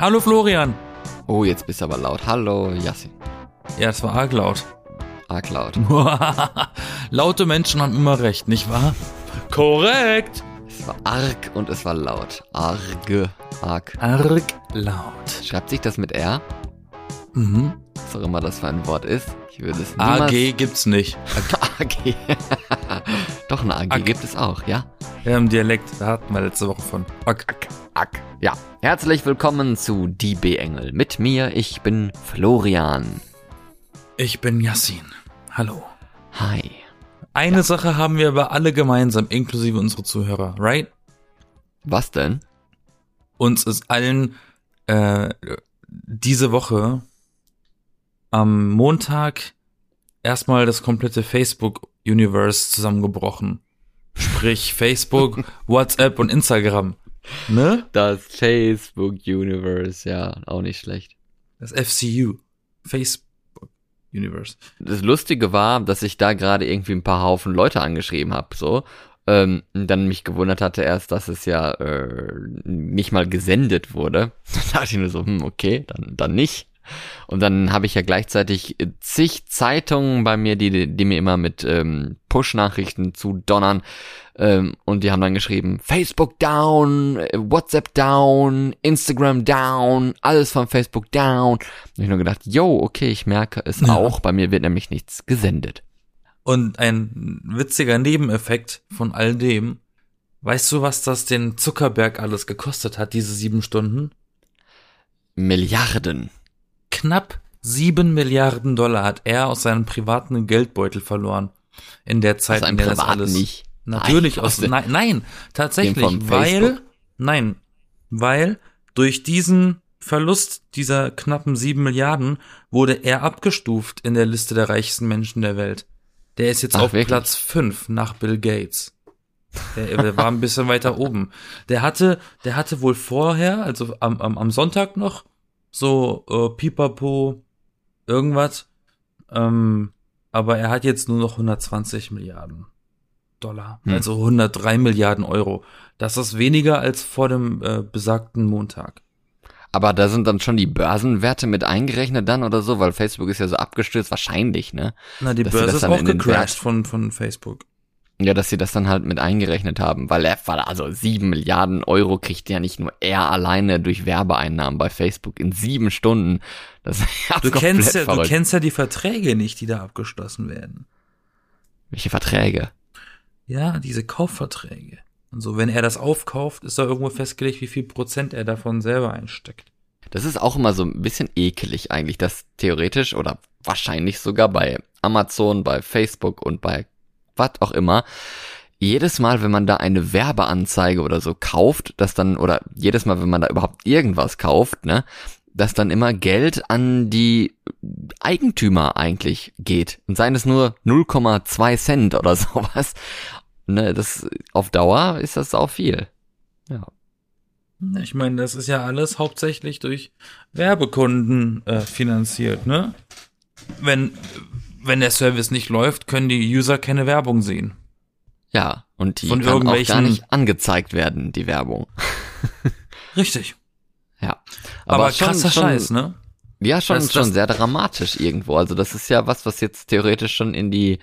Hallo Florian. Oh, jetzt bist du aber laut. Hallo, Yassin. Ja, es war arg laut. Arg laut. Laute Menschen haben immer recht, nicht wahr? Korrekt. Es war arg und es war laut. Arge. Arg. Arg laut. Schreibt sich das mit R? Mhm. Was auch immer das für ein Wort ist. Ich würde es niemals... AG gibt's nicht. AG. Doch, eine AG Ag. gibt es auch, ja? Ja, im Dialekt, da hatten wir letzte Woche von. Ack, ack, ack. Ja, herzlich willkommen zu Die B-Engel. Mit mir, ich bin Florian. Ich bin Yassin. Hallo. Hi. Eine Sache haben wir aber alle gemeinsam, inklusive unsere Zuhörer, right? Was denn? Uns ist allen äh, diese Woche am Montag erstmal das komplette Facebook-Universe zusammengebrochen. Sprich Facebook, WhatsApp und Instagram. Ne? Das Facebook Universe, ja, auch nicht schlecht. Das FCU. Facebook Universe. Das Lustige war, dass ich da gerade irgendwie ein paar Haufen Leute angeschrieben habe, so. Ähm, dann mich gewundert hatte erst, dass es ja äh, nicht mal gesendet wurde. Da dachte ich nur so, hm, okay, dann, dann nicht. Und dann habe ich ja gleichzeitig zig Zeitungen bei mir, die, die mir immer mit ähm, Push-Nachrichten zu donnern. Ähm, und die haben dann geschrieben, Facebook down, äh, WhatsApp down, Instagram down, alles von Facebook down. Und ich nur gedacht, yo, okay, ich merke es Ja. auch. Bei mir wird nämlich nichts gesendet. Und ein witziger Nebeneffekt von all dem. Weißt du, was das den Zuckerberg alles gekostet hat, diese sieben Stunden? Milliarden. Knapp sieben Milliarden Dollar hat er aus seinem privaten Geldbeutel verloren. In der Zeit, in der das alles. nicht. Natürlich Nein, aus, nein, nein, tatsächlich, weil, nein, weil durch diesen Verlust dieser knappen sieben Milliarden wurde er abgestuft in der Liste der reichsten Menschen der Welt. Der ist jetzt Ach, auf wirklich? Platz fünf nach Bill Gates. Der, der war ein bisschen weiter oben. Der hatte, der hatte wohl vorher, also am, am, am Sonntag noch, so äh, Pipapo, irgendwas. Ähm, aber er hat jetzt nur noch 120 Milliarden Dollar, Hm. also 103 Milliarden Euro. Das ist weniger als vor dem äh, besagten Montag. Aber da sind dann schon die Börsenwerte mit eingerechnet dann oder so, weil Facebook ist ja so abgestürzt, wahrscheinlich, ne? Na, die Dass Börse ist auch gecrashed von, von Facebook. Ja, dass sie das dann halt mit eingerechnet haben, weil er, also sieben Milliarden Euro kriegt ja nicht nur er alleine durch Werbeeinnahmen bei Facebook in sieben Stunden. Das Du kennst ja, du verrückt. kennst ja die Verträge nicht, die da abgeschlossen werden. Welche Verträge? Ja, diese Kaufverträge. Und so, wenn er das aufkauft, ist da irgendwo festgelegt, wie viel Prozent er davon selber einsteckt. Das ist auch immer so ein bisschen ekelig eigentlich, dass theoretisch oder wahrscheinlich sogar bei Amazon, bei Facebook und bei was auch immer, jedes Mal, wenn man da eine Werbeanzeige oder so kauft, dass dann, oder jedes Mal, wenn man da überhaupt irgendwas kauft, ne, dass dann immer Geld an die Eigentümer eigentlich geht. Und seien es nur 0,2 Cent oder sowas. Ne, das, auf Dauer ist das auch viel. Ja. Ich meine, das ist ja alles hauptsächlich durch Werbekunden äh, finanziert, ne? Wenn, wenn der Service nicht läuft, können die User keine Werbung sehen. Ja, und die Von kann auch gar nicht angezeigt werden, die Werbung. Richtig. Ja. Aber, schon- krasser schon, Scheiß, ne? Ja, schon, Das- schon das- sehr dramatisch irgendwo. Also das ist ja was, was jetzt theoretisch schon in die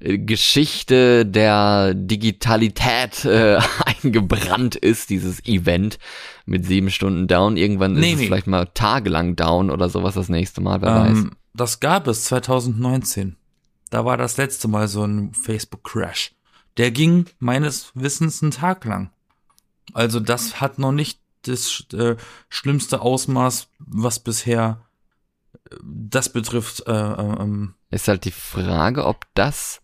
äh, Geschichte der Digitalität äh, eingebrannt ist, dieses Event mit sieben Stunden down. Irgendwann Nee, ist nee. es vielleicht mal tagelang down oder sowas das nächste Mal, wer weiß. Das gab es 2019. Da war das letzte Mal so ein Facebook-Crash. Der ging meines Wissens einen Tag lang. Also das hat noch nicht das äh, schlimmste Ausmaß, was bisher äh, das betrifft. Äh, äh, ähm, Ist halt die Frage, ob das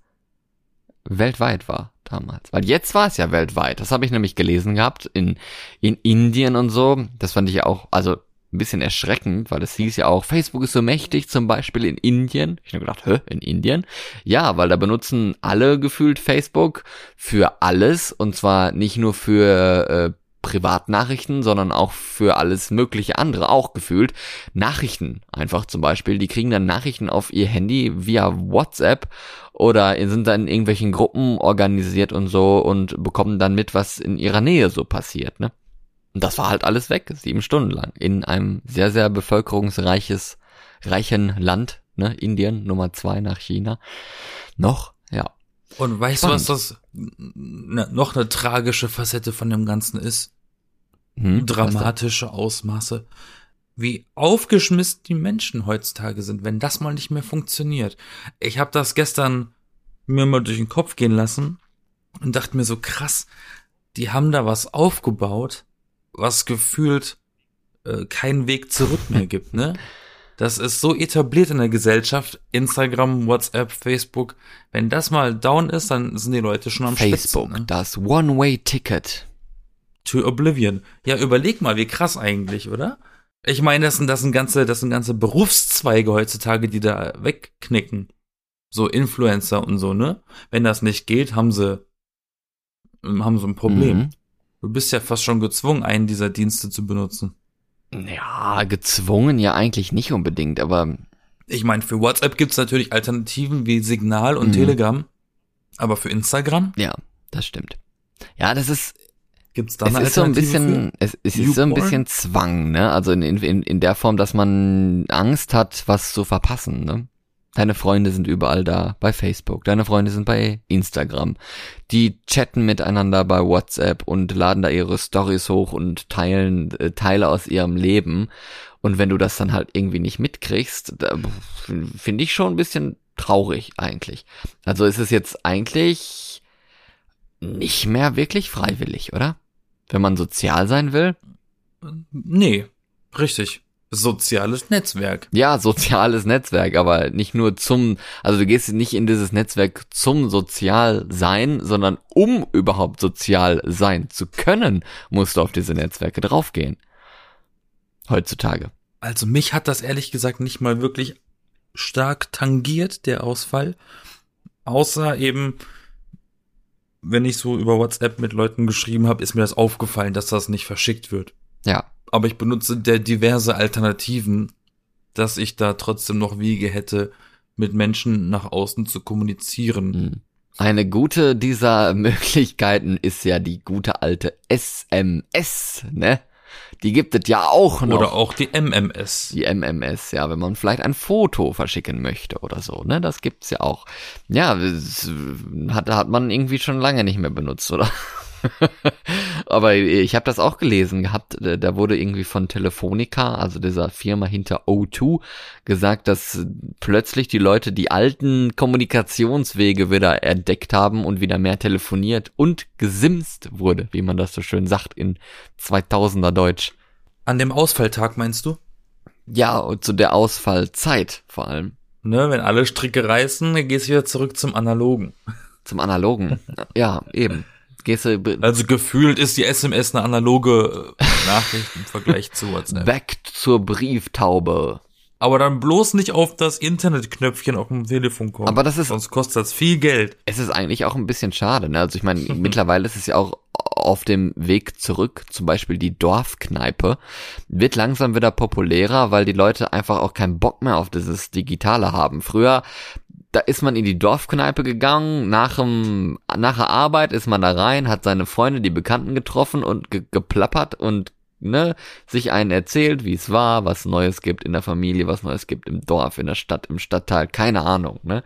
weltweit war damals. Weil jetzt war es ja weltweit. Das habe ich nämlich gelesen gehabt in, in Indien und so. Das fand ich ja auch, also ein bisschen erschreckend, weil es hieß ja auch, Facebook ist so mächtig, zum Beispiel in Indien. Ich habe gedacht, hä, in Indien? Ja, weil da benutzen alle gefühlt Facebook für alles und zwar nicht nur für äh, Privatnachrichten, sondern auch für alles mögliche andere, auch gefühlt. Nachrichten einfach zum Beispiel, die kriegen dann Nachrichten auf ihr Handy via WhatsApp oder sind dann in irgendwelchen Gruppen organisiert und so und bekommen dann mit, was in ihrer Nähe so passiert, ne? Und das war halt alles weg, sieben Stunden lang, in einem sehr, sehr bevölkerungsreiches, reichen Land, ne, Indien, Nummer zwei nach China. Noch, ja. Und weißt Spannend. du, was das ne, noch eine tragische Facette von dem Ganzen ist? Hm, Dramatische Ausmaße. Wie aufgeschmissen die Menschen heutzutage sind, wenn das mal nicht mehr funktioniert. Ich habe das gestern mir mal durch den Kopf gehen lassen und dachte mir so krass, die haben da was aufgebaut, was gefühlt äh, keinen Weg zurück mehr gibt, ne? Das ist so etabliert in der Gesellschaft, Instagram, WhatsApp, Facebook. Wenn das mal down ist, dann sind die Leute schon am Facebook, Schwitzen, ne? das One-Way-Ticket. To Oblivion. Ja, überleg mal, wie krass eigentlich, oder? Ich meine, das sind, das sind ganze, das sind ganze Berufszweige heutzutage, die da wegknicken. So Influencer und so, ne? Wenn das nicht geht, haben sie, haben sie ein Problem. Mhm. Du bist ja fast schon gezwungen, einen dieser Dienste zu benutzen. Ja, gezwungen ja eigentlich nicht unbedingt, aber Ich meine, für WhatsApp gibt's natürlich Alternativen wie Signal und Mhm. Telegram. Aber für Instagram ja, das stimmt. Ja, das ist, gibt's da es eine ist so ein bisschen, es, es ist so ein bisschen Zwang, ne? Also in, in, in der Form, dass man Angst hat, was zu verpassen, ne? Deine Freunde sind überall da, bei Facebook, deine Freunde sind bei Instagram. Die chatten miteinander bei WhatsApp und laden da ihre Stories hoch und teilen äh, Teile aus ihrem Leben. Und wenn du das dann halt irgendwie nicht mitkriegst, finde ich schon ein bisschen traurig eigentlich. Also ist es jetzt eigentlich nicht mehr wirklich freiwillig, oder? Wenn man sozial sein will? Nee, richtig. Soziales Netzwerk. Ja, soziales Netzwerk, aber nicht nur zum, also du gehst nicht in dieses Netzwerk zum sozial sein, sondern um überhaupt sozial sein zu können, musst du auf diese Netzwerke draufgehen. Heutzutage. Also mich hat das ehrlich gesagt nicht mal wirklich stark tangiert, der Ausfall. Außer eben, wenn ich so über WhatsApp mit Leuten geschrieben habe, ist mir das aufgefallen, dass das nicht verschickt wird. Ja. Aber ich benutze der diverse Alternativen, dass ich da trotzdem noch Wege hätte, mit Menschen nach außen zu kommunizieren. Hm. Eine gute dieser Möglichkeiten ist ja die gute alte SMS, ne? Die gibt es ja auch noch. Oder auch die MMS. die MMS, ja, wenn man vielleicht ein Foto verschicken möchte oder so, ne, das gibt's ja auch. Ja, hat, hat man irgendwie schon lange nicht mehr benutzt, oder? Aber ich habe das auch gelesen gehabt, da wurde irgendwie von Telefonica, also dieser Firma hinter O2, gesagt, dass plötzlich die Leute die alten Kommunikationswege wieder entdeckt haben und wieder mehr telefoniert und gesimst wurde, wie man das so schön sagt in 2000er Deutsch. An dem Ausfalltag meinst du? Ja, und zu der Ausfallzeit vor allem. Ne, wenn alle Stricke reißen, dann gehst du wieder zurück zum Analogen. Zum Analogen. ja, eben. Gehst du Also gefühlt ist die SMS eine analoge äh, Nachricht im Vergleich zu WhatsApp. back zur Brieftaube. Aber dann bloß nicht auf das Internetknöpfchen auf dem Telefon kommen. Aber das ist- Sonst kostet das viel Geld. Es ist eigentlich auch ein bisschen schade, ne? Also ich meine, mittlerweile ist es ja auch auf dem Weg zurück, zum Beispiel die Dorfkneipe, wird langsam wieder populärer, weil die Leute einfach auch keinen Bock mehr auf dieses Digitale haben. Früher, da ist man in die Dorfkneipe gegangen, nach, dem, nach der Arbeit ist man da rein, hat seine Freunde, die Bekannten getroffen und ge geplappert und ne, sich einen erzählt, wie es war, was Neues gibt in der Familie, was Neues gibt im Dorf, in der Stadt, im Stadtteil, keine Ahnung, ne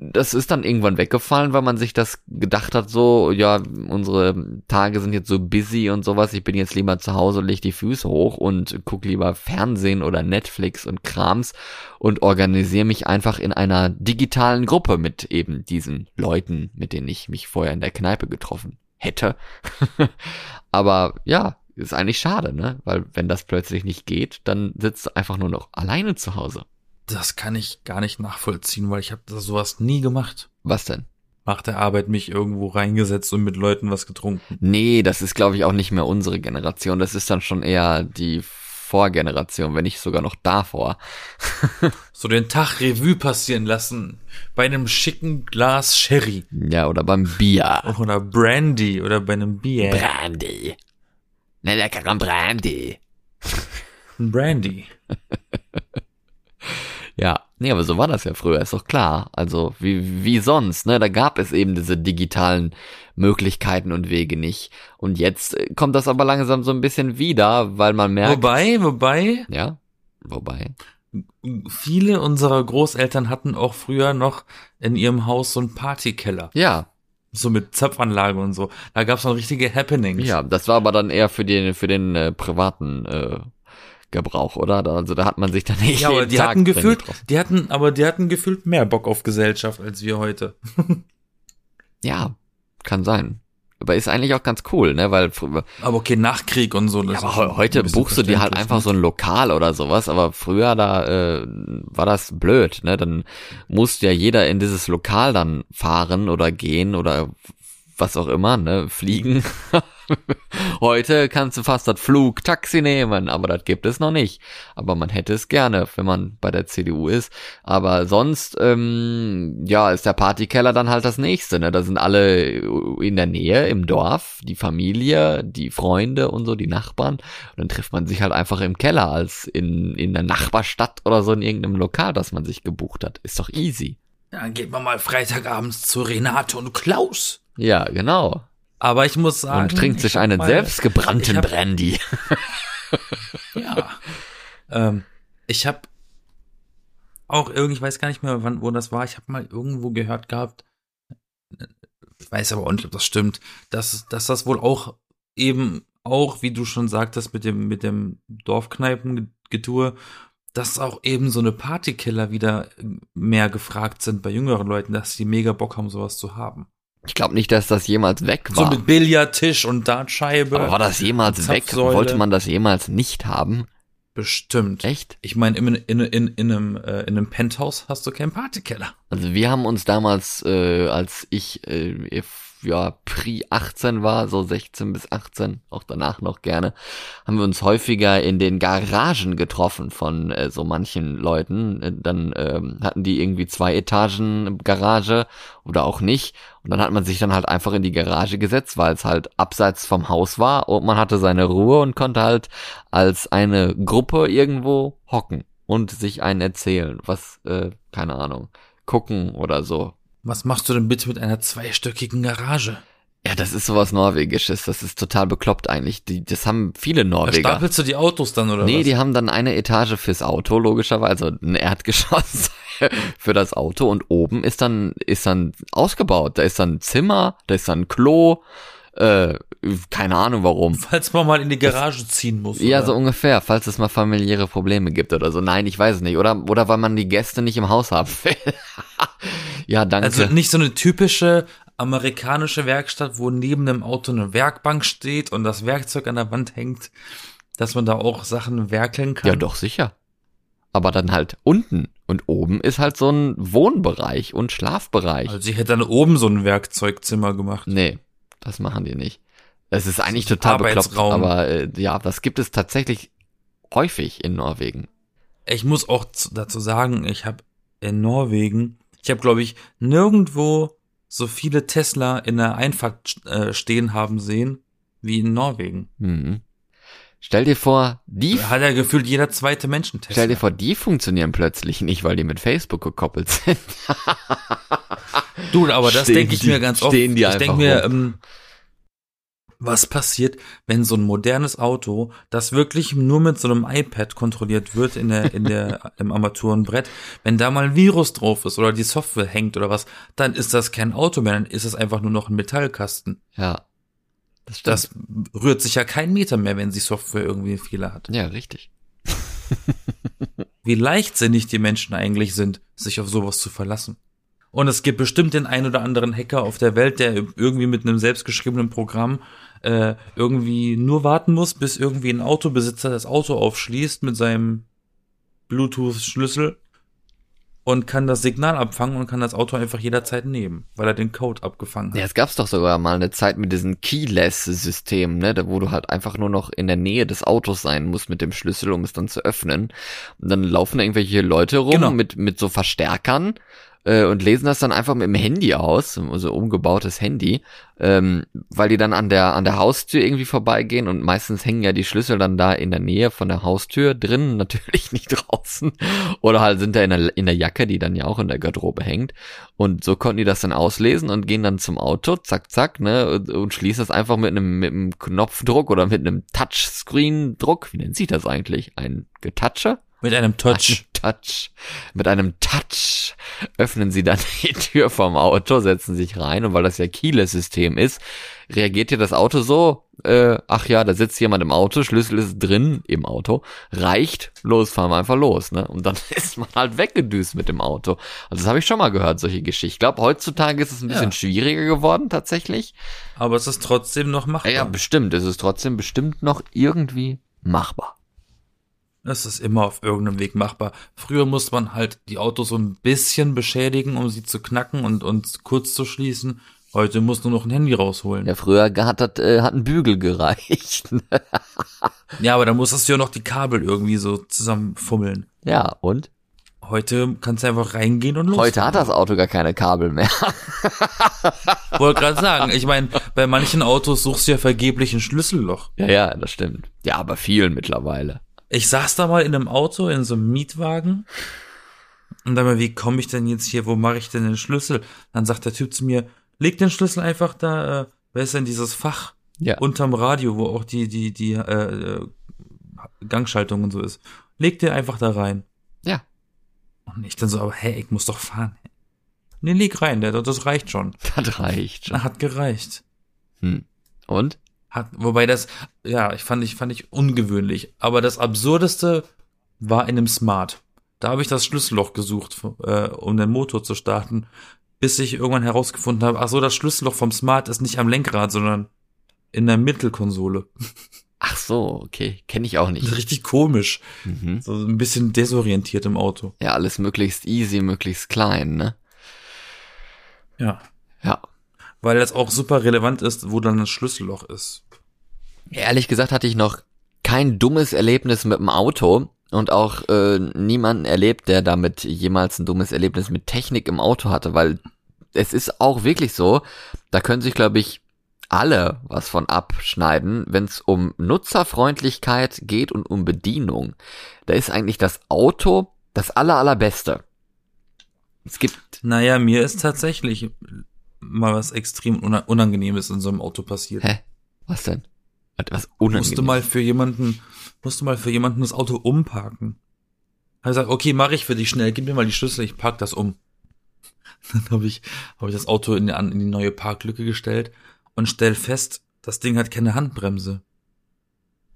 das ist dann irgendwann weggefallen, weil man sich das gedacht hat, so, ja, unsere Tage sind jetzt so busy und sowas, ich bin jetzt lieber zu Hause, leg die Füße hoch und guck lieber Fernsehen oder Netflix und Krams und organisiere mich einfach in einer digitalen Gruppe mit eben diesen Leuten, mit denen ich mich vorher in der Kneipe getroffen hätte. Aber ja, ist eigentlich schade, ne? Weil wenn das plötzlich nicht geht, dann sitzt du einfach nur noch alleine zu Hause. Das kann ich gar nicht nachvollziehen, weil ich habe sowas nie gemacht. Was denn? Nach der Arbeit mich irgendwo reingesetzt und mit Leuten was getrunken. Nee, das ist, glaube ich, auch nicht mehr unsere Generation. Das ist dann schon eher die Vorgeneration, wenn nicht sogar noch davor. So den Tag Revue passieren lassen. Bei einem schicken Glas Sherry. Ja, oder beim Bier. Oder Brandy oder bei einem Bier. Brandy. Ne, leckeren Brandy. Brandy. Ja, Nee, aber so war das ja früher, ist doch klar. Also wie, wie sonst, ne? Da gab es eben diese digitalen Möglichkeiten und Wege nicht. Und jetzt äh, kommt das aber langsam so ein bisschen wieder, weil man merkt. Wobei, wobei, Ja, wobei. viele unserer Großeltern hatten auch früher noch in ihrem Haus so einen Partykeller. Ja, So mit Zapfanlage und so. Da gab's noch richtige Happenings. ja, das war aber dann eher für den, für den äh, privaten äh, Gebrauch, oder? Also da hat man sich dann nicht Ja, aber die Tag hatten gefühlt, die hatten, aber die hatten gefühlt mehr Bock auf Gesellschaft als wir heute. Ja, kann sein. Aber ist eigentlich auch ganz cool, ne? Weil früher, Aber okay, Nachkrieg und so. Ja, aber heute buchst du dir halt einfach ne? so ein Lokal oder sowas, aber früher da äh, war das blöd, ne? Dann musste ja jeder in dieses Lokal dann fahren oder gehen oder was auch immer, ne? Fliegen. heute kannst du fast das Flugtaxi nehmen, aber das gibt es noch nicht. Aber man hätte es gerne, wenn man bei der CDU ist. Aber sonst, ähm, ja, ist der Partykeller dann halt das nächste, ne? Da sind alle in der Nähe im Dorf, die Familie, die Freunde und so, die Nachbarn. Und dann trifft man sich halt einfach im Keller als in, in der Nachbarstadt oder so in irgendeinem Lokal, das man sich gebucht hat. Ist doch easy. Dann geht man mal Freitagabends zu Renate und Klaus. Ja, genau. Aber ich muss sagen. Und trinkt ich sich einen selbstgebrannten hab- Brandy. Ja. ähm, ich habe auch irgendwie, ich weiß gar nicht mehr, wann, wo das war. Ich habe mal irgendwo gehört gehabt, ich weiß aber auch nicht, ob das stimmt, dass, dass das wohl auch eben auch, wie du schon sagtest, mit dem, mit dem Dorfkneipengetue, dass auch eben so eine Partykiller wieder mehr gefragt sind bei jüngeren Leuten, dass die mega Bock haben, sowas zu haben. Ich glaube nicht, dass das jemals weg So war. mit Billardtisch und Dartscheibe. Aber war das jemals weg? Wollte man das jemals nicht haben? Bestimmt. Echt? Ich meine, in, in, in, in, einem, äh, in einem Penthouse hast du keinen Partykeller. Also wir haben uns damals, äh, als ich äh, ja Pri 18 war, so 16 bis 18, auch danach noch gerne, haben wir uns häufiger in den Garagen getroffen von äh, so manchen Leuten. Äh, Dann ähm, hatten die irgendwie zwei Etagen Garage oder auch nicht. Und dann hat man sich dann halt einfach in die Garage gesetzt, weil es halt abseits vom Haus war und man hatte seine Ruhe und konnte halt als eine Gruppe irgendwo hocken und sich einen erzählen, was, äh, keine Ahnung, gucken oder so. Was machst du denn bitte mit einer zweistöckigen Garage? Ja, das ist sowas Norwegisches, das ist total bekloppt eigentlich. Die, das haben viele Da Norweger. stapelst du die Autos dann oder Nee, was? die haben dann eine Etage fürs Auto, logischerweise, also ein Erdgeschoss für das Auto und oben ist dann, ist dann ausgebaut. Da ist dann ein Zimmer, da ist dann ein Klo, äh, keine Ahnung warum. Falls man mal in die Garage ziehen muss. Ja, oder? so ungefähr, falls es mal familiäre Probleme gibt oder so. Nein, ich weiß es nicht. Oder, oder weil man die Gäste nicht im Haus haben will. Ja, danke. Also nicht so eine typische amerikanische Werkstatt, wo neben dem Auto eine Werkbank steht und das Werkzeug an der Wand hängt, dass man da auch Sachen werkeln kann. ja, doch, sicher. Aber dann halt unten. Und oben ist halt so ein Wohnbereich und Schlafbereich. Also ich hätte dann oben so ein Werkzeugzimmer gemacht. Nee, das machen die nicht. Es ist eigentlich ist total bekloppt, aber äh, ja, das gibt es tatsächlich häufig in Norwegen. Ich muss auch zu- dazu sagen, ich habe in Norwegen, ich habe glaube ich nirgendwo so viele Tesla in der Einfahrt äh, stehen haben sehen wie in Norwegen. Mhm. Stell dir vor, die hat ja gefühlt jeder zweite Mensch einen Tesla. Stell dir vor, die funktionieren plötzlich nicht, weil die mit Facebook gekoppelt sind. Du, aber das denke ich mir ganz oft. stehen die ich denke mir, ähm, was passiert, wenn so ein modernes Auto, das wirklich nur mit so einem iPad kontrolliert wird in der, in der, im Armaturenbrett, wenn da mal ein Virus drauf ist oder die Software hängt oder was, dann ist das kein Auto mehr, dann ist es einfach nur noch ein Metallkasten. Ja. Das. Das rührt sich ja kein Meter mehr, wenn die Software irgendwie einen Fehler hat. ja, richtig. Wie leichtsinnig die Menschen eigentlich sind, sich auf sowas zu verlassen. Und es gibt bestimmt den ein oder anderen Hacker auf der Welt, der irgendwie mit einem selbstgeschriebenen Programm äh, irgendwie nur warten muss, bis irgendwie ein Autobesitzer das Auto aufschließt mit seinem Bluetooth-Schlüssel und kann das Signal abfangen und kann das Auto einfach jederzeit nehmen, weil er den Code abgefangen hat. Ja, es gab's doch sogar mal eine Zeit mit diesem Keyless-System, ne, da wo du halt einfach nur noch in der Nähe des Autos sein musst mit dem Schlüssel, um es dann zu öffnen. Und dann laufen da irgendwelche Leute rum Genau. mit, mit so Verstärkern, äh, und lesen das dann einfach mit dem Handy aus, so also umgebautes Handy, ähm, weil die dann an der an der Haustür irgendwie vorbeigehen und meistens hängen ja die Schlüssel dann da in der Nähe von der Haustür drin, natürlich nicht draußen oder halt sind da in der, in der Jacke, die dann ja auch in der Garderobe hängt und so konnten die das dann auslesen und gehen dann zum Auto, zack zack, ne und, und schließen das einfach mit einem mit einem Knopfdruck oder mit einem Touchscreen-Druck, wie nennt sich das eigentlich, ein Getatscher? Mit einem Touch. Touch. Mit einem Touch öffnen sie dann die Tür vom Auto, setzen sich rein und weil das ja Keyless-System ist, reagiert hier das Auto so, äh, ach ja, da sitzt jemand im Auto, Schlüssel ist drin im Auto, reicht, los, fahren wir einfach los, ne? Und dann ist man halt weggedüst mit dem Auto. Also das habe ich schon mal gehört, solche Geschichten. Ich glaube, heutzutage ist es ein bisschen Ja. schwieriger geworden, tatsächlich. Aber es ist trotzdem noch machbar. Ja, bestimmt. Es ist trotzdem bestimmt noch irgendwie machbar. Es ist immer auf irgendeinem Weg machbar. Früher musste man halt die Autos so ein bisschen beschädigen, um sie zu knacken und, und kurz zu schließen. Heute muss nur noch ein Handy rausholen. Ja, Ja, früher hat, das, äh, hat ein Bügel gereicht. aber da musstest du ja noch die Kabel irgendwie so zusammenfummeln. ja, und? Heute kannst du einfach reingehen und los. Heute hat das Auto gar keine Kabel mehr. Wollte gerade sagen, ich meine, bei manchen Autos suchst du ja vergeblich ein Schlüsselloch. ja, ja, das stimmt. Ja, aber vielen mittlerweile. Ich saß da mal in einem Auto, in so einem Mietwagen. Und dann mal, wie komme ich denn jetzt hier, wo mache ich denn den Schlüssel? Dann sagt der Typ zu mir, leg den Schlüssel einfach da, äh, wer ist denn dieses Fach Ja. unterm Radio, wo auch die, die, die äh, äh, Gangschaltung und so ist. Leg den einfach da rein. Ja. Und ich dann so, aber hey, ich muss doch fahren. Nee, leg rein, der, das reicht schon. Das reicht schon. Hat gereicht. Hm. Und? Hat, wobei das, ja, ich fand ich, fand ich ungewöhnlich. Aber das Absurdeste war in einem Smart. Da habe ich das Schlüsselloch gesucht, äh, um den Motor zu starten, bis ich irgendwann herausgefunden habe, ach so, das Schlüsselloch vom Smart ist nicht am Lenkrad, sondern in der Mittelkonsole. Ach so, okay. Kenne ich auch nicht. Richtig komisch. Mhm. So ein bisschen desorientiert im Auto. Ja, alles möglichst easy, möglichst klein, ne? Ja. Ja. Weil das auch super relevant ist, wo dann das Schlüsselloch ist. Ehrlich gesagt hatte ich noch kein dummes Erlebnis mit dem Auto und auch äh, niemanden erlebt, der damit jemals ein dummes Erlebnis mit Technik im Auto hatte, weil es ist auch wirklich so, da können sich, glaube ich, alle was von abschneiden, wenn es um Nutzerfreundlichkeit geht und um Bedienung. Da ist eigentlich das Auto das aller allerbeste. Es gibt Naja, mir ist tatsächlich mal was extrem una- Unangenehmes in so einem Auto passiert. Hä? Was denn? Warte, Was unangenehm. musste mal für jemanden, musste mal für jemanden das Auto umparken. Hab gesagt, okay, mache ich für dich schnell, gib mir mal die Schlüssel, ich park das um. Dann habe ich, hab ich das Auto in die, in die neue Parklücke gestellt und stell fest, das Ding hat keine Handbremse.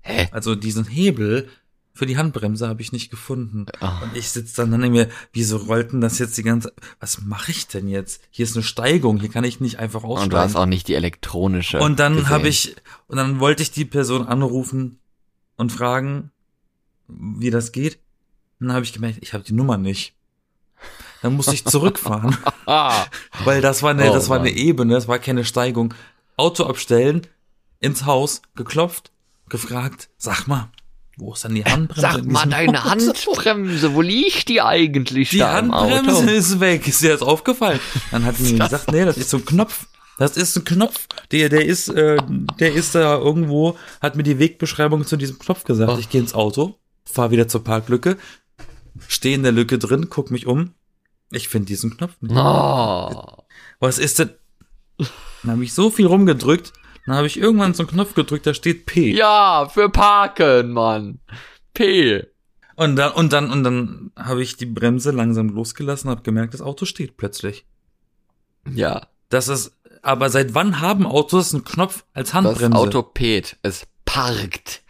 Hä? Also diesen Hebel für die Handbremse habe ich nicht gefunden. Ah. Und ich sitz dann in mir, wieso rollten das jetzt die ganze, was mache ich denn jetzt? Hier ist eine Steigung, hier kann ich nicht einfach aussteigen. Und du hast auch nicht die elektronische. Und dann habe ich, und dann wollte ich die Person anrufen und fragen, wie das geht. Und dann habe ich gemerkt, ich habe die Nummer nicht. Dann musste ich zurückfahren, Ah. weil das war eine, Oh, das war eine Mann. Ebene, das war keine Steigung. Auto abstellen, ins Haus, geklopft, gefragt, sag mal, wo ist denn die Handbremse? Sag mal, deine? Handbremse, wo liegt die eigentlich Die da im Handbremse Auto? ist weg. Ist dir das aufgefallen? Dann hat die mir gesagt, nee, das ist so ein Knopf. Das ist ein Knopf. Der, der ist, äh, der ist da irgendwo, hat mir die Wegbeschreibung zu diesem Knopf gesagt. Ich gehe ins Auto, fahr wieder zur Parklücke, stehe in der Lücke drin, guck mich um. Ich finde diesen Knopf nicht. Oh. Was ist denn? Dann habe ich so viel rumgedrückt, dann habe ich irgendwann so einen Knopf gedrückt, da steht P. Ja, für Parken, Mann. P. Und dann, und dann, und dann habe ich die Bremse langsam losgelassen, habe gemerkt, das Auto steht plötzlich. Ja, Das ist, aber seit wann haben Autos einen Knopf als das Handbremse? Auto Pet. Es parkt.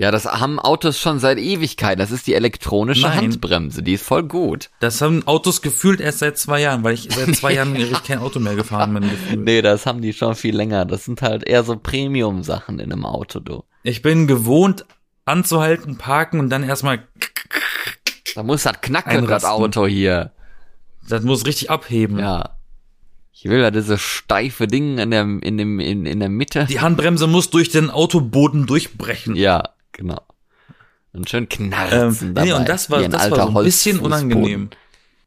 Ja, das haben Autos schon seit Ewigkeit. Das ist die elektronische Nein. Handbremse. Die ist voll gut. Das haben Autos gefühlt erst seit zwei Jahren, weil ich seit zwei Jahren kein Auto mehr gefahren bin. Gefühlt. Nee, das haben die schon viel länger. Das sind halt eher so Premium-Sachen in einem Auto, du. Ich bin gewohnt, anzuhalten, parken und dann erstmal, Da muss das knacken, das Einrasten. Auto hier. das muss richtig abheben. Ja. Ich will ja diese steife Ding in der, in dem, in, in der Mitte. Die Handbremse muss durch den Autoboden durchbrechen. Ja, genau. Und schön knarzen Ähm, dabei. nee, und das war, das war so ein bisschen unangenehm.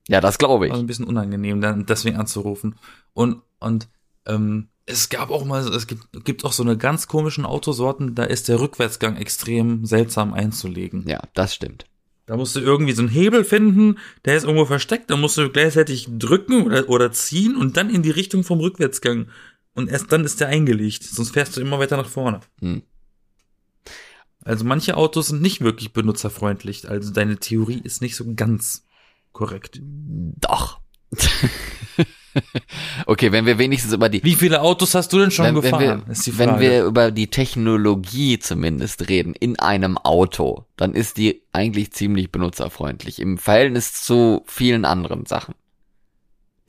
Ja, das glaube ich. War ein bisschen unangenehm, dann deswegen anzurufen. Und, und ähm, es gab auch mal, es gibt, gibt auch so eine ganz komischen Autosorten, da ist der Rückwärtsgang extrem seltsam einzulegen. Ja, das stimmt. Da musst du irgendwie so einen Hebel finden, der ist irgendwo versteckt, da musst du gleichzeitig drücken oder, oder ziehen und dann in die Richtung vom Rückwärtsgang. Und erst dann ist der eingelegt, sonst fährst du immer weiter nach vorne. Hm. Also manche Autos sind nicht wirklich benutzerfreundlich, also deine Theorie ist nicht so ganz korrekt. Doch. okay, wenn wir wenigstens über die Wie viele Autos hast du denn schon wenn, wenn, gefahren? wir, die Frage. wenn wir über die Technologie zumindest reden in einem Auto, dann ist die eigentlich ziemlich benutzerfreundlich im Verhältnis zu vielen anderen Sachen,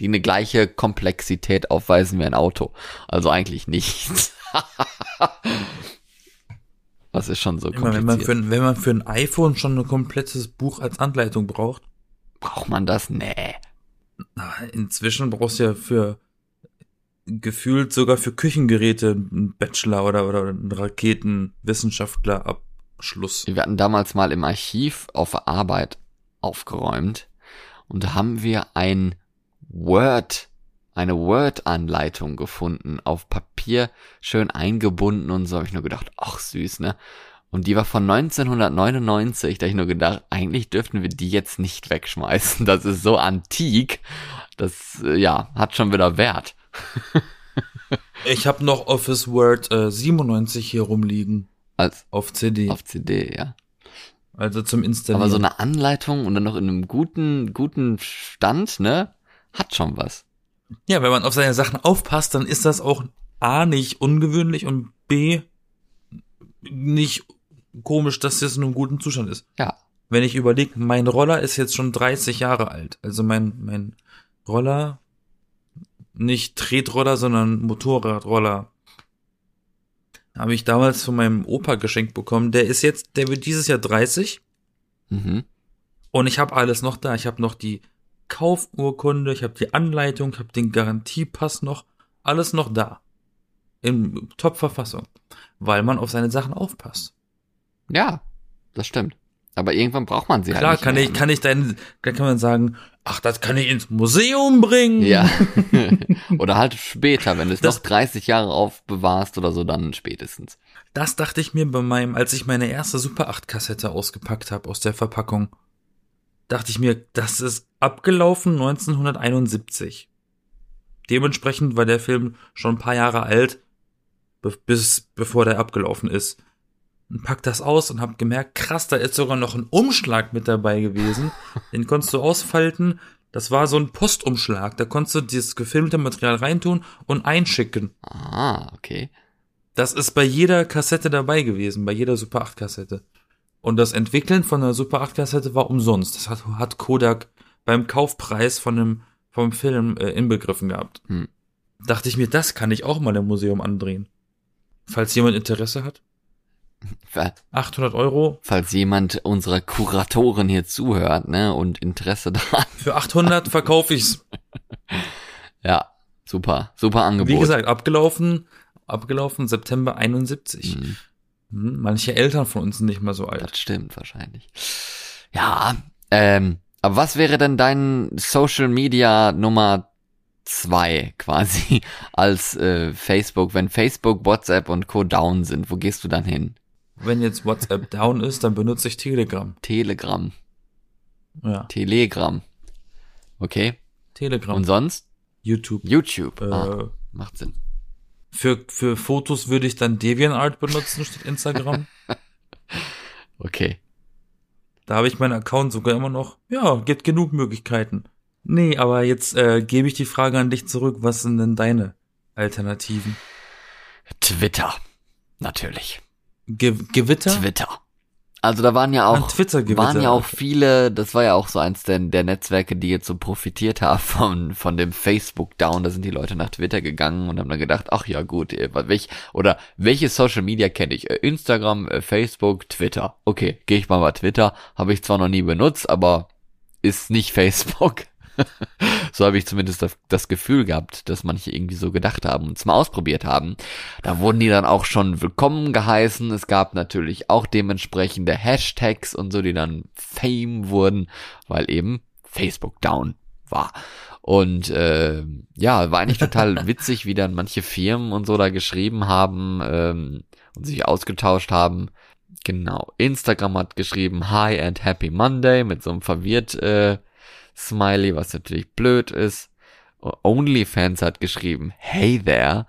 die eine gleiche Komplexität aufweisen wie ein Auto. Also eigentlich nichts. Was ist schon so Immer, wenn, man kompliziert? für, ein- wenn man für ein iPhone schon ein komplettes Buch als Anleitung braucht, Braucht man das? Nee. na, inzwischen brauchst du ja für gefühlt sogar für Küchengeräte einen Bachelor oder, oder einen Raketenwissenschaftlerabschluss. Wir hatten damals mal im Archiv auf der Arbeit aufgeräumt und da haben wir ein Word, eine Word-Anleitung gefunden, auf Papier schön eingebunden und so habe ich nur gedacht, ach süß, ne? Und die war von 1999, da hab ich nur gedacht, eigentlich dürften wir die jetzt nicht wegschmeißen. Das ist so antik, das, äh, ja, hat schon wieder Wert. Ich habe noch Office Word äh, 97 hier rumliegen Als auf CD, auf CD, ja. also zum Installieren. Aber so eine Anleitung und dann noch in einem guten, guten Stand, ne? Hat schon was. Ja, wenn man auf seine Sachen aufpasst, dann ist das auch A nicht ungewöhnlich und B nicht komisch, dass das in einem guten Zustand ist. Ja. Wenn ich überlege, mein Roller ist jetzt schon 30 Jahre alt. Also mein, mein Roller, nicht Tretroller, sondern Motorradroller, habe ich damals von meinem Opa geschenkt bekommen. Der ist jetzt, der wird dieses Jahr 30 Mhm. und ich habe alles noch da. Ich habe noch die Kaufurkunde, ich habe die Anleitung, ich habe den Garantiepass noch, alles noch da. In Top-Verfassung. Weil man auf seine Sachen aufpasst. Ja, das stimmt. Aber irgendwann braucht man sie Klar, halt nicht kann mehr, ich, ne? kann ich dein, da kann man sagen, ach, das kann ich ins Museum bringen. Ja. oder halt später, wenn du es noch 30 Jahre aufbewahrst oder so, dann spätestens. Das dachte ich mir bei meinem, als ich meine erste Super 8 Kassette ausgepackt habe aus der Verpackung. Dachte ich mir, das ist abgelaufen 1971. Dementsprechend war der Film schon ein paar Jahre alt, be bis bevor der abgelaufen ist. Und pack das aus und hab gemerkt, krass, da ist sogar noch ein Umschlag mit dabei gewesen. Den konntest du ausfalten. Das war so ein Postumschlag. Da konntest du dieses gefilmte Material reintun und einschicken. Ah, okay. Das ist bei jeder Kassette dabei gewesen, bei jeder Super 8 Kassette. Und das Entwickeln von einer Super 8 Kassette war umsonst. Das hat, hat Kodak beim Kaufpreis von dem, vom Film äh, inbegriffen gehabt. Hm. Dachte ich mir, das kann ich auch mal im Museum andrehen. Falls jemand Interesse hat. Fa- 800 Euro. Falls jemand unserer Kuratoren hier zuhört, ne, und Interesse daran. Für 800 verkaufe ich's. Ja, super, super Angebot. Wie gesagt, abgelaufen, abgelaufen September 71. Mhm, Hm, manche Eltern von uns sind nicht mal so alt. das stimmt wahrscheinlich. Ja, ähm, aber was wäre denn dein Social Media Nummer zwei quasi als äh, Facebook, wenn Facebook, WhatsApp und Co. down sind, wo gehst du dann hin? Wenn jetzt WhatsApp down ist, dann benutze ich Telegram. Telegram, Ja, Telegram. Okay. Telegram. Und sonst? YouTube. YouTube. Äh, ah, macht Sinn. Für, für Fotos würde ich dann DeviantArt benutzen statt Instagram. Okay. da habe ich meinen Account sogar immer noch. Ja, gibt genug Möglichkeiten. Nee, aber jetzt äh, gebe ich die Frage an dich zurück. Was sind denn deine Alternativen? Twitter. Natürlich. Ge Gewitter? Twitter. Also da waren ja auch waren ja auch viele, das war ja auch so eins der, der Netzwerke, die jetzt so profitiert haben von, von dem Facebook Down. Da sind die Leute nach Twitter gegangen und haben dann gedacht, ach ja gut, äh, welch, oder welche Social Media kenne ich? Äh, Instagram, äh, Facebook, Twitter. Okay, gehe ich mal bei Twitter. Habe ich zwar noch nie benutzt, aber ist nicht Facebook. so habe ich zumindest das, das Gefühl gehabt, dass manche irgendwie so gedacht haben und es mal ausprobiert haben. Da wurden die dann auch schon willkommen geheißen. Es gab natürlich auch dementsprechende Hashtags und so, die dann Fame wurden, weil eben Facebook down. war. Und äh, ja, war eigentlich total witzig, wie dann manche Firmen und so da geschrieben haben ähm, und sich ausgetauscht haben. Genau. Instagram hat geschrieben Hi and Happy Monday mit so einem verwirrt äh, Smiley, was natürlich blöd ist. OnlyFans hat geschrieben Hey there.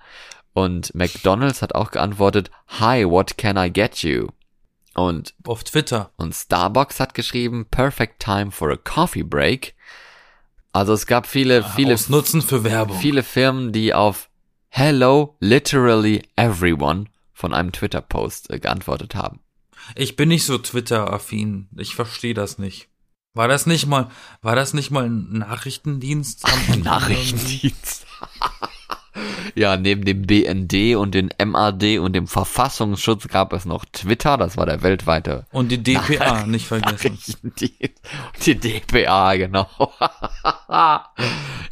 Und McDonald's hat auch geantwortet Hi, what can I get you? Und auf Twitter. Und Starbucks hat geschrieben Perfect time for a coffee break. Also es gab viele, viele Nutzen für Werbung. Viele Firmen, die auf Hello, literally everyone von einem Twitter-Post äh, geantwortet haben. Ich bin nicht so Twitter-affin. Ich verstehe das nicht. War das nicht mal, war das nicht mal ein Nachrichtendienst? Nachrichtendienst. ja, neben dem BND und dem MAD und dem Verfassungsschutz gab es noch Twitter, das war der weltweite. Und die DPA, Nach nicht vergessen. Die, die DPA, genau.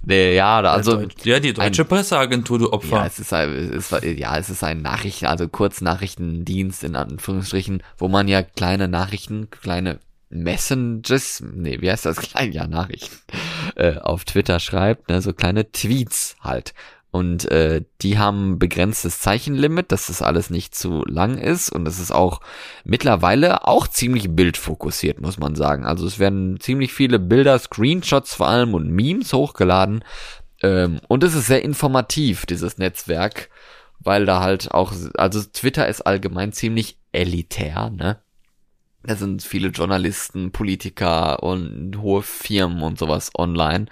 nee, ja, also. Ja, die deutsche ein, Presseagentur, du Opfer. Ja, es ist, ein, es ist, ja, es ist ein Nachrichten, also Kurznachrichtendienst in Anführungsstrichen, wo man ja kleine Nachrichten, kleine Messages, nee, wie heißt das? Klein, ja, Nachrichten, äh, auf Twitter schreibt, ne, so kleine Tweets halt. Und äh, die haben begrenztes Zeichenlimit, dass das alles nicht zu lang ist. Und es ist auch mittlerweile auch ziemlich bildfokussiert, muss man sagen. Also es werden ziemlich viele Bilder, Screenshots vor allem und Memes hochgeladen. Ähm, und es ist sehr informativ, dieses Netzwerk, weil da halt auch, also Twitter ist allgemein ziemlich elitär, ne? Da sind viele Journalisten, Politiker und hohe Firmen und sowas online.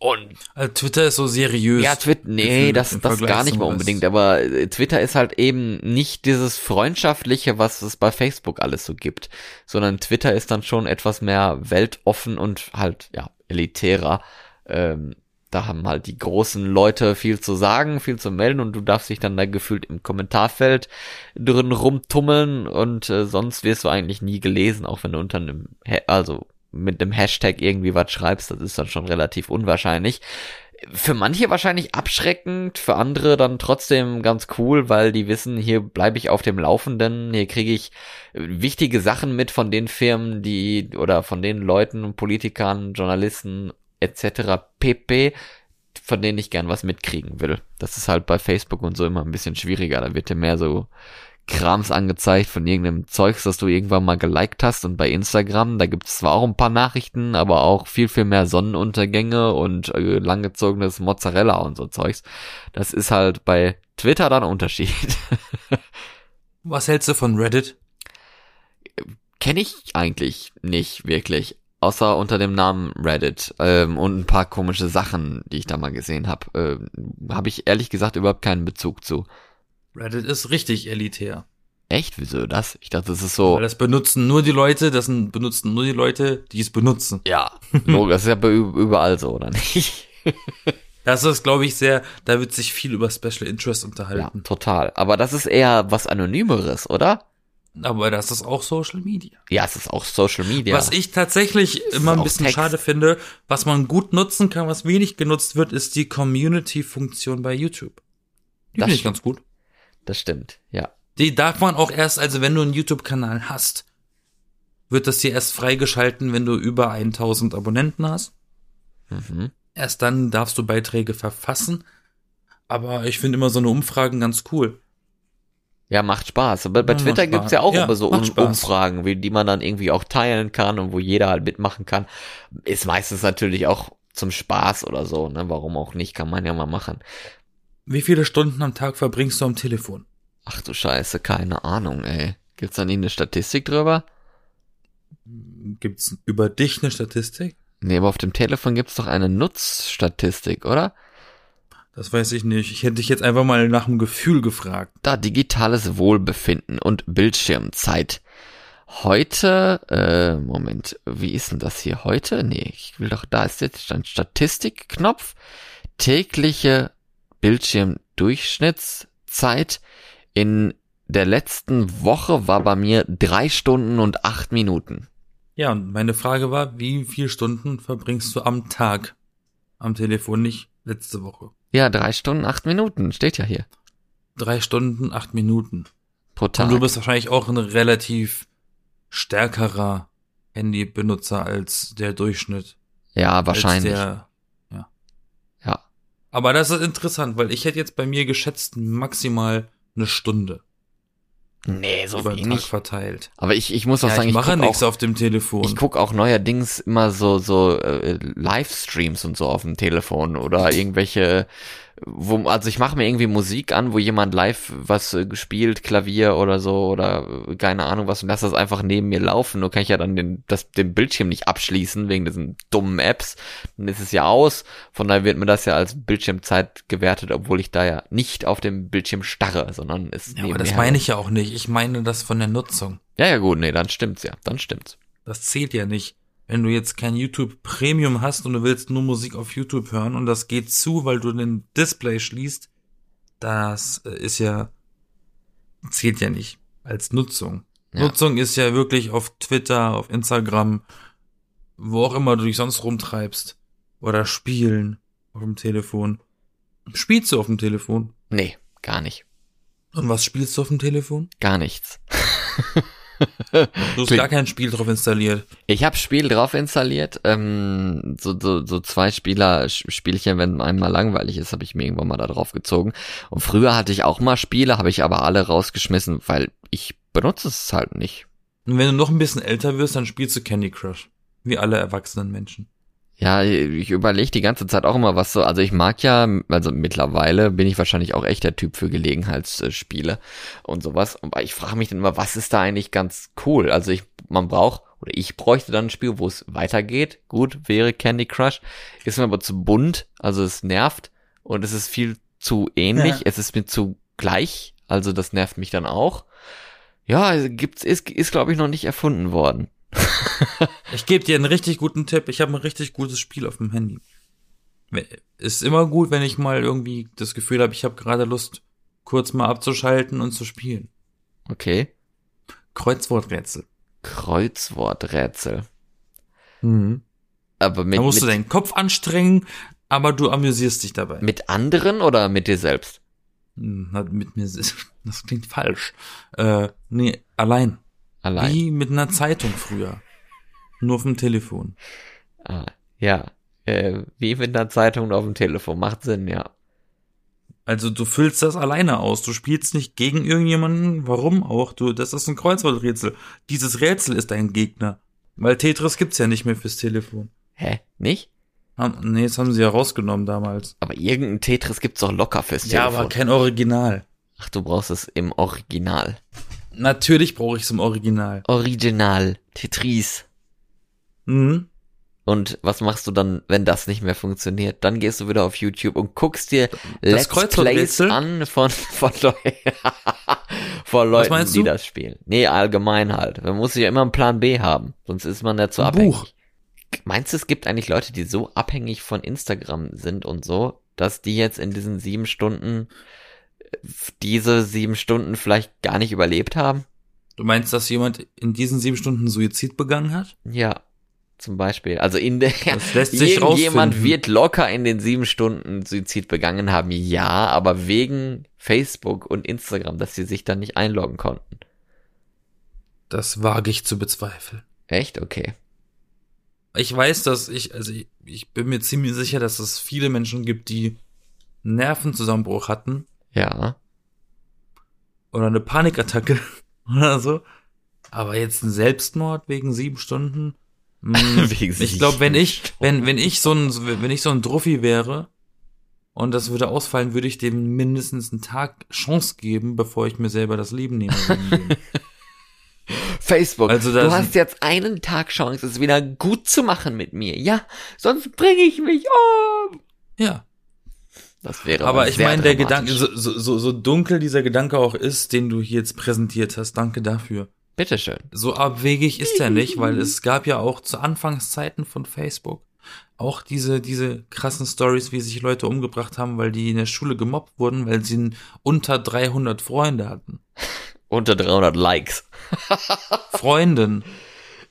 Und also Twitter ist so seriös. Ja, Twitter, nee, das, das gar nicht mal unbedingt, aber äh, Twitter ist halt eben nicht dieses freundschaftliche, was es bei Facebook alles so gibt, sondern Twitter ist dann schon etwas mehr weltoffen und halt, ja, elitärer. Ähm, da haben halt die großen Leute viel zu sagen, viel zu melden und du darfst dich dann da gefühlt im Kommentarfeld drin rumtummeln und äh, sonst wirst du eigentlich nie gelesen, auch wenn du unter einem, also mit dem Hashtag irgendwie was schreibst, das ist dann schon relativ unwahrscheinlich. Für manche wahrscheinlich abschreckend, für andere dann trotzdem ganz cool, weil die wissen, hier bleibe ich auf dem Laufenden, hier kriege ich wichtige Sachen mit von den Firmen, die oder von den Leuten, Politikern, Journalisten etc. pp, von denen ich gern was mitkriegen will. Das ist halt bei Facebook und so immer ein bisschen schwieriger. Da wird dir mehr so Krams angezeigt von irgendeinem Zeugs, das du irgendwann mal geliked hast und bei Instagram, da gibt es zwar auch ein paar Nachrichten, aber auch viel, viel mehr Sonnenuntergänge und äh, langgezogenes Mozzarella und so Zeugs. Das ist halt bei Twitter dann ein Unterschied. Was hältst du von Reddit? Kenne ich eigentlich nicht wirklich. Außer unter dem Namen Reddit ähm, und ein paar komische Sachen, die ich da mal gesehen habe. Ähm, habe ich ehrlich gesagt überhaupt keinen Bezug zu. Reddit ist richtig elitär. Echt? Wieso das? Ich dachte, das ist so. Weil das benutzen nur die Leute, das benutzen nur die Leute, die es benutzen. Ja, das ist ja überall so, oder nicht? Das ist, glaube ich, sehr, da wird sich viel über Special Interest unterhalten. Ja, total. Aber das ist eher was Anonymeres, oder? Aber das ist auch Social Media. Ja, es ist auch Social Media. Was ich tatsächlich immer ein bisschen Text. schade finde, was man gut nutzen kann, was wenig genutzt wird, ist die Community-Funktion bei YouTube. Die finde ich ganz gut. Das stimmt, ja. Die darf man auch erst, also wenn du einen YouTube-Kanal hast, wird das dir erst freigeschalten, wenn du über 1000 Abonnenten hast. Mhm. Erst dann darfst du Beiträge verfassen. Aber ich finde immer so eine Umfragen ganz cool. Ja, macht Spaß. Aber bei ja, Twitter gibt's ja auch ja, immer so um Umfragen, wie, die man dann irgendwie auch teilen kann und wo jeder halt mitmachen kann. Ist meistens natürlich auch zum Spaß oder so, ne? Warum auch nicht, kann man ja mal machen. Wie viele Stunden am Tag verbringst du am Telefon? Ach du Scheiße, keine Ahnung, ey. Gibt's da nie eine Statistik drüber? Gibt's über dich eine Statistik? Nee, aber auf dem Telefon gibt's doch eine Nutzstatistik, oder? Das weiß ich nicht. Ich hätte dich jetzt einfach mal nach dem Gefühl gefragt. Da digitales Wohlbefinden und Bildschirmzeit. Heute, äh, Moment, wie ist denn das hier heute? Nee, ich will doch, da ist jetzt ein Statistikknopf. Tägliche Bildschirmdurchschnittszeit in der letzten Woche war bei mir drei Stunden und acht Minuten. Ja, und meine Frage war, wie viele Stunden verbringst du am Tag am Telefon, nicht letzte Woche? Ja, drei Stunden, acht Minuten, steht ja hier. Drei Stunden, acht Minuten. Pro Tag. Und du bist wahrscheinlich auch ein relativ stärkerer Handybenutzer als der Durchschnitt. Ja, wahrscheinlich. Der, ja. Ja. Aber das ist interessant, weil ich hätte jetzt bei mir geschätzt maximal eine Stunde Nee, so über den Tag wenig. verteilt. Aber ich, ich muss auch Ja, sagen, ich ich, mache nichts auch, auf dem Telefon. ich guck auch neuerdings immer so, so äh, Livestreams und so auf dem Telefon oder irgendwelche, wo, also ich mache mir irgendwie Musik an, wo jemand live was äh, gespielt, Klavier oder so oder äh, keine Ahnung was und lass das einfach neben mir laufen. Nur kann ich ja dann den, das, den Bildschirm nicht abschließen wegen diesen dummen Apps. Dann ist es ja aus. Von daher wird mir das ja als Bildschirmzeit gewertet, obwohl ich da ja nicht auf dem Bildschirm starre, sondern es ja, aber das meine ich ja auch nicht. Ich meine das von der Nutzung. Ja, ja gut, nee, dann stimmt's ja, dann stimmt's. Das zählt ja nicht. Wenn du jetzt kein YouTube Premium hast und du willst nur Musik auf YouTube hören und das geht zu, weil du den Display schließt, das äh, ist ja, zählt ja nicht als Nutzung. Ja. Nutzung ist ja wirklich auf Twitter, auf Instagram, wo auch immer du dich sonst rumtreibst. Oder spielen auf dem Telefon. Spielst du auf dem Telefon? Nee, gar nicht. Und was spielst du auf dem Telefon? Gar nichts. Du hast gar kein Spiel drauf installiert. Ich habe Spiel drauf installiert. Ähm, so, so, so zwei Spieler Spielchen, wenn einem mal langweilig ist, habe ich mir irgendwann mal da drauf gezogen. Und früher hatte ich auch mal Spiele, habe ich aber alle rausgeschmissen, weil ich benutze es halt nicht. Und wenn du noch ein bisschen älter wirst, dann spielst du Candy Crush. Wie alle erwachsenen Menschen. Ja, ich überlege die ganze Zeit auch immer, was so, also ich mag ja, also mittlerweile bin ich wahrscheinlich auch echt der Typ für Gelegenheitsspiele und sowas. Aber ich frage mich dann immer, was ist da eigentlich ganz cool? Also ich, man braucht, oder ich bräuchte dann ein Spiel, wo es weitergeht. Gut, wäre Candy Crush. Ist mir aber zu bunt, also es nervt und es ist viel zu ähnlich, Ja. es ist mir zu gleich, also das nervt mich dann auch. Ja, also gibt's, ist, ist glaube ich noch nicht erfunden worden. Ich gebe dir einen richtig guten Tipp. Ich habe ein richtig gutes Spiel auf dem Handy. Ist immer gut, wenn ich mal irgendwie das Gefühl habe, ich habe gerade Lust, kurz mal abzuschalten und zu spielen. Okay. Kreuzworträtsel. Kreuzworträtsel. Mhm. Aber mit, Da musst mit, du deinen Kopf anstrengen, aber du amüsierst dich dabei. mit anderen oder mit dir selbst? Hm, hat mit mir, das klingt falsch. Äh, nee, allein. Allein. Wie mit einer Zeitung früher. Nur auf dem Telefon. Ah, ja. Äh, wie mit einer Zeitung auf dem Telefon. Macht Sinn, ja. Also du füllst das alleine aus. Du spielst nicht gegen irgendjemanden. Warum auch? Du, das ist ein Kreuzworträtsel. Dieses Rätsel ist dein Gegner. Weil Tetris gibt's ja nicht mehr fürs Telefon. Hä? Nicht? Haben, nee, das haben sie ja rausgenommen damals. Aber irgendein Tetris gibt's doch locker fürs Ja, Telefon. aber kein Original. Ach, du brauchst es im Original. Natürlich brauche ich es im Original. Original. Tetris. Mhm. Und was machst du dann, wenn das nicht mehr funktioniert? Dann gehst du wieder auf YouTube und guckst dir Let's Plays an von, von, Leu von Leuten, die das spielen. Nee, allgemein halt. Man muss ja immer einen Plan B haben, sonst ist man ja zu Ein abhängig. Buch. Meinst du, es gibt eigentlich Leute, die so abhängig von Instagram sind und so, dass die jetzt in diesen sieben Stunden diese sieben Stunden vielleicht gar nicht überlebt haben? Du meinst, dass jemand in diesen sieben Stunden Suizid begangen hat? Ja, zum Beispiel. Also in der Das lässt sich irgendjemand wird locker in den sieben Stunden Suizid begangen haben, ja, aber wegen Facebook und Instagram, dass sie sich dann nicht einloggen konnten. Das wage ich zu bezweifeln. Echt? Okay. Ich weiß, dass ich, also ich, ich bin mir ziemlich sicher, dass es viele Menschen gibt, die Nervenzusammenbruch hatten Ja. oder eine Panikattacke oder so. Aber jetzt ein Selbstmord wegen sieben Stunden? Hm, Wegen sieben ich glaube, wenn ich, wenn, wenn ich so ein, wenn ich so ein Druffi wäre und das würde ausfallen, würde ich dem mindestens einen Tag Chance geben, bevor ich mir selber das Leben nehme. Facebook, Also du hast jetzt einen Tag Chance, es wieder gut zu machen mit mir. Ja, sonst bringe ich mich um. ja. Das wäre Aber ich meine, der. Gedanke, so, so, so, dunkel dieser Gedanke auch ist, den du hier jetzt präsentiert hast, danke dafür. Bitteschön. So abwegig ist er nicht, weil es gab ja auch zu Anfangszeiten von Facebook auch diese, diese krassen Stories, wie sich Leute umgebracht haben, weil die in der Schule gemobbt wurden, weil sie unter 300 Freunde hatten. Unter 300 Likes. Freundinnen.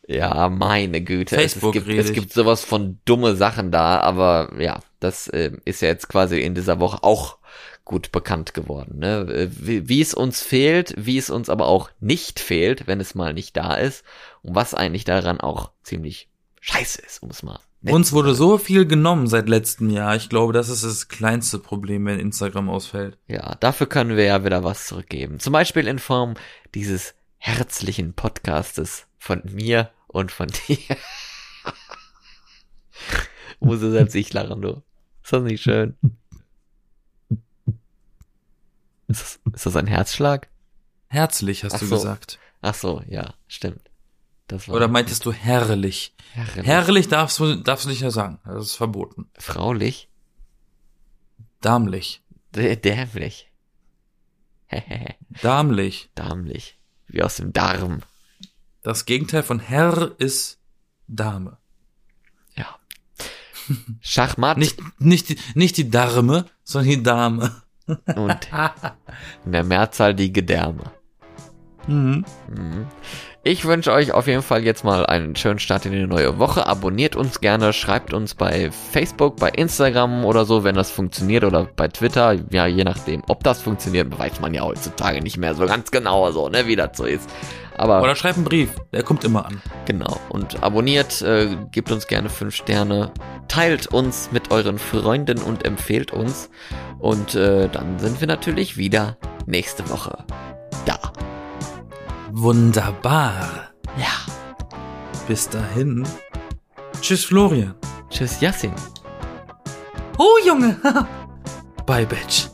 Ja, meine Güte. Facebook es, gibt, rede es gibt sowas von dumme Sachen da, aber ja, das äh, ist ja jetzt quasi in dieser Woche auch gut bekannt geworden. Ne? Äh, Wie, wie es uns fehlt, wie es uns aber auch nicht fehlt, wenn es mal nicht da ist und was eigentlich daran auch ziemlich scheiße ist, um es mal Uns wurde so viel genommen seit letztem Jahr. Ich glaube, das ist das kleinste Problem, wenn Instagram ausfällt. Ja, dafür können wir ja wieder was zurückgeben. Zum Beispiel in Form dieses herzlichen Podcastes von mir und von dir. Muss es selbst ich lachen, du. Ist das nicht schön? Ist das, ist das ein Herzschlag? Herzlich, hast Ach du so. gesagt. Ach so, ja, stimmt. Das war Oder meintest du herrlich? herrlich. Herrlich darfst du, darfst du nicht mehr sagen. Das ist verboten. fraulich, Damlich. dä- dämlich, Damlich. dämlich, wie aus dem Darm. Das Gegenteil von Herr ist Dame. Ja. Schachmatt Nicht, nicht, die- nicht die Darme, sondern die Dame. und in der Mehrzahl die Gedärme. Mhm. Mhm. Ich wünsche euch auf jeden Fall jetzt mal einen schönen Start in die neue Woche. Abonniert uns gerne, schreibt uns bei Facebook, bei Instagram oder so, wenn das funktioniert oder bei Twitter. Ja, je nachdem, ob das funktioniert, weiß man ja heutzutage nicht mehr so ganz genau so, ne, wie das so ist. Aber Oder schreib einen Brief, der kommt immer an. genau. Und abonniert, äh, gebt uns gerne fünf Sterne, teilt uns mit euren Freunden und empfehlt uns. Und äh, dann sind wir natürlich wieder nächste Woche da. Wunderbar. Ja. Bis dahin. Tschüss, Florian. Tschüss, Yassin. Oh, Junge. Bye, Bitch.